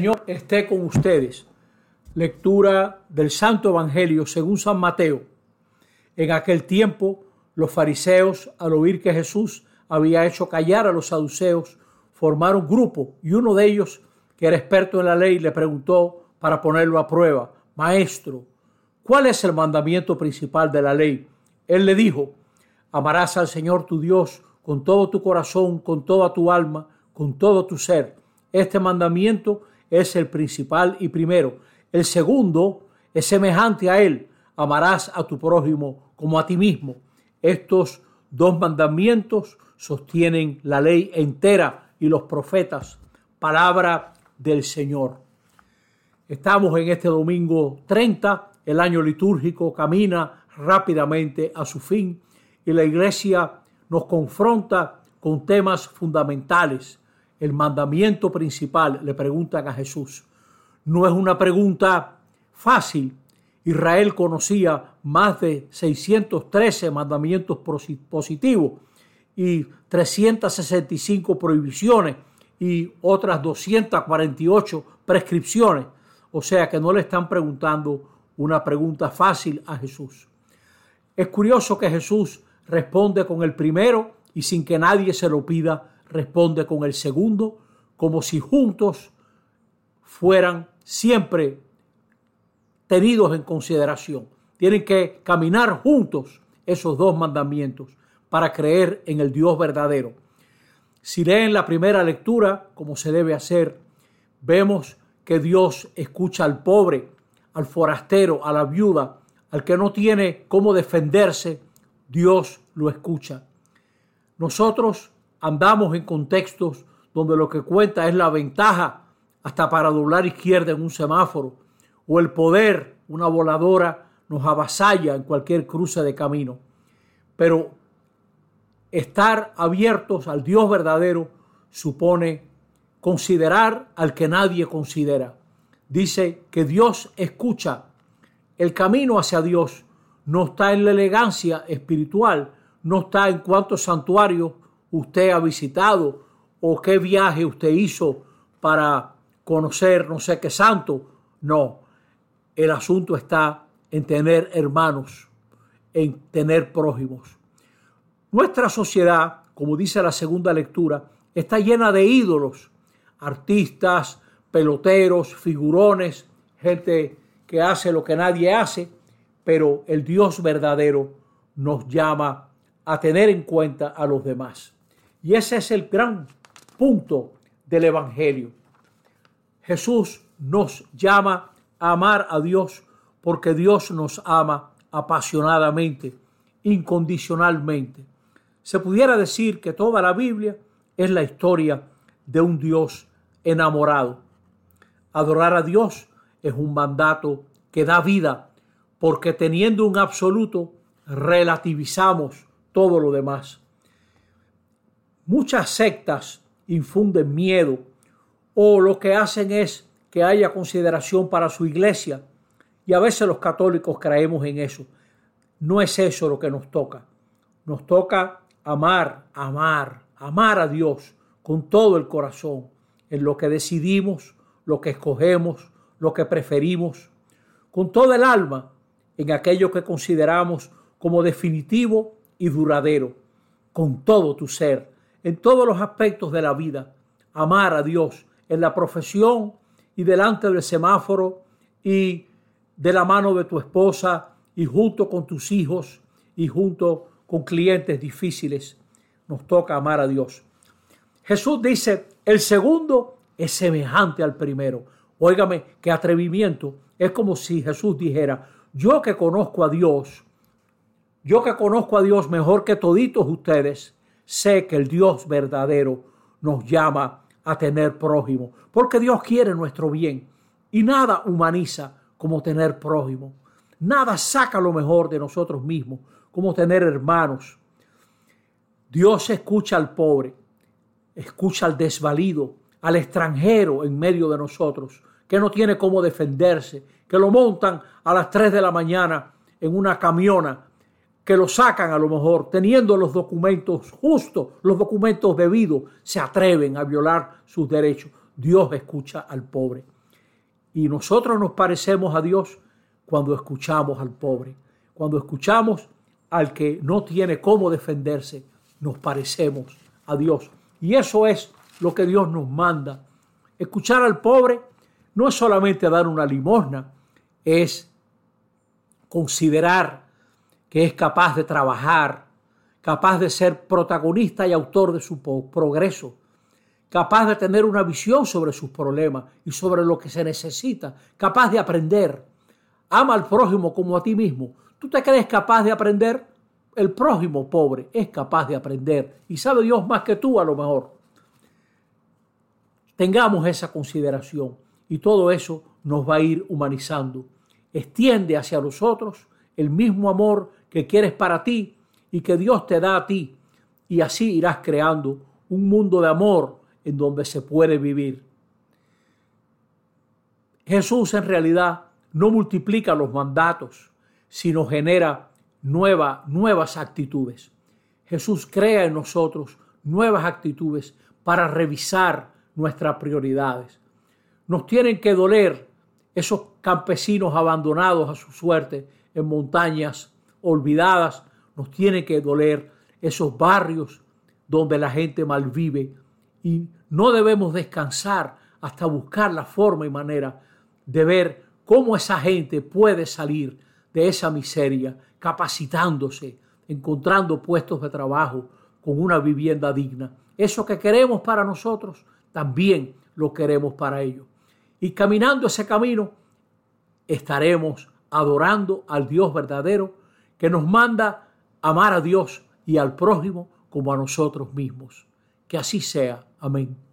Señor esté con ustedes. Lectura del Santo Evangelio según San Mateo. En aquel tiempo, los fariseos, al oír que Jesús había hecho callar a los saduceos, formaron grupo y uno de ellos, que era experto en la ley, le preguntó para ponerlo a prueba, Maestro, ¿cuál es el mandamiento principal de la ley? Él le dijo, amarás al Señor tu Dios con todo tu corazón, con toda tu alma, con todo tu ser. Este mandamiento es el principal y primero. El segundo es semejante a él. Amarás a tu prójimo como a ti mismo. Estos dos mandamientos sostienen la ley entera y los profetas. Palabra del Señor. Estamos en este domingo 30. El año litúrgico camina rápidamente a su fin y la iglesia nos confronta con temas fundamentales el mandamiento principal, le preguntan a Jesús. No es una pregunta fácil. Israel conocía más de 613 mandamientos positivos y 365 prohibiciones y otras 248 prescripciones. O sea que no le están preguntando una pregunta fácil a Jesús. Es curioso que Jesús responde con el primero y sin que nadie se lo pida responde con el segundo, como si juntos fueran siempre tenidos en consideración. Tienen que caminar juntos esos dos mandamientos para creer en el Dios verdadero. Si leen la primera lectura, como se debe hacer, vemos que Dios escucha al pobre, al forastero, a la viuda, al que no tiene cómo defenderse, Dios lo escucha. Nosotros andamos en contextos donde lo que cuenta es la ventaja hasta para doblar izquierda en un semáforo o el poder, una voladora nos avasalla en cualquier cruce de camino. Pero estar abiertos al Dios verdadero supone considerar al que nadie considera. Dice que Dios escucha. El camino hacia Dios no está en la elegancia espiritual, no está en cuántos santuarios usted ha visitado o qué viaje usted hizo para conocer no sé qué santo. No, el asunto está en tener hermanos, en tener prójimos. Nuestra sociedad, como dice la segunda lectura, está llena de ídolos, artistas, peloteros, figurones, gente que hace lo que nadie hace, pero el Dios verdadero nos llama a tener en cuenta a los demás. Y ese es el gran punto del Evangelio. Jesús nos llama a amar a Dios porque Dios nos ama apasionadamente, incondicionalmente. Se pudiera decir que toda la Biblia es la historia de un Dios enamorado. Adorar a Dios es un mandato que da vida, porque teniendo un absoluto, relativizamos todo lo demás. Muchas sectas infunden miedo o lo que hacen es que haya consideración para su iglesia y a veces los católicos creemos en eso. No es eso lo que nos toca. Nos toca amar, amar, amar a Dios con todo el corazón, en lo que decidimos, lo que escogemos, lo que preferimos, con toda el alma, en aquello que consideramos como definitivo y duradero, con todo tu ser en todos los aspectos de la vida. Amar a Dios en la profesión y delante del semáforo y de la mano de tu esposa y junto con tus hijos y junto con clientes difíciles. Nos toca amar a Dios. Jesús dice, el segundo es semejante al primero. Óigame, qué atrevimiento. Es como si Jesús dijera, yo que conozco a Dios, yo que conozco a Dios mejor que toditos ustedes, sé que el Dios verdadero nos llama a tener prójimo, porque Dios quiere nuestro bien y nada humaniza como tener prójimo. Nada saca lo mejor de nosotros mismos como tener hermanos. Dios escucha al pobre, escucha al desvalido, al extranjero en medio de nosotros, que no tiene cómo defenderse, que lo montan a las 3 de la mañana en una camiona que lo sacan a lo mejor teniendo los documentos justos, los documentos debidos, se atreven a violar sus derechos. Dios escucha al pobre. Y nosotros nos parecemos a Dios cuando escuchamos al pobre, cuando escuchamos al que no tiene cómo defenderse, nos parecemos a Dios. Y eso es lo que Dios nos manda. Escuchar al pobre no es solamente dar una limosna, es considerar que es capaz de trabajar, capaz de ser protagonista y autor de su progreso, capaz de tener una visión sobre sus problemas y sobre lo que se necesita, capaz de aprender. Ama al prójimo como a ti mismo. ¿Tú te crees capaz de aprender? El prójimo pobre es capaz de aprender y sabe Dios más que tú a lo mejor. Tengamos esa consideración y todo eso nos va a ir humanizando. Extiende hacia nosotros el mismo amor que quieres para ti y que Dios te da a ti y así irás creando un mundo de amor en donde se puede vivir. Jesús en realidad no multiplica los mandatos, sino genera nuevas actitudes. Jesús crea en nosotros nuevas actitudes para revisar nuestras prioridades. Nos tienen que doler esos campesinos abandonados a su suerte en montañas olvidadas. Nos tiene que doler esos barrios donde la gente malvive y no debemos descansar hasta buscar la forma y manera de ver cómo esa gente puede salir de esa miseria, capacitándose, encontrando puestos de trabajo con una vivienda digna. Eso que queremos para nosotros, también lo queremos para ellos. Y caminando ese camino, estaremos adorando al Dios verdadero que nos manda amar a Dios y al prójimo como a nosotros mismos. Que así sea. Amén.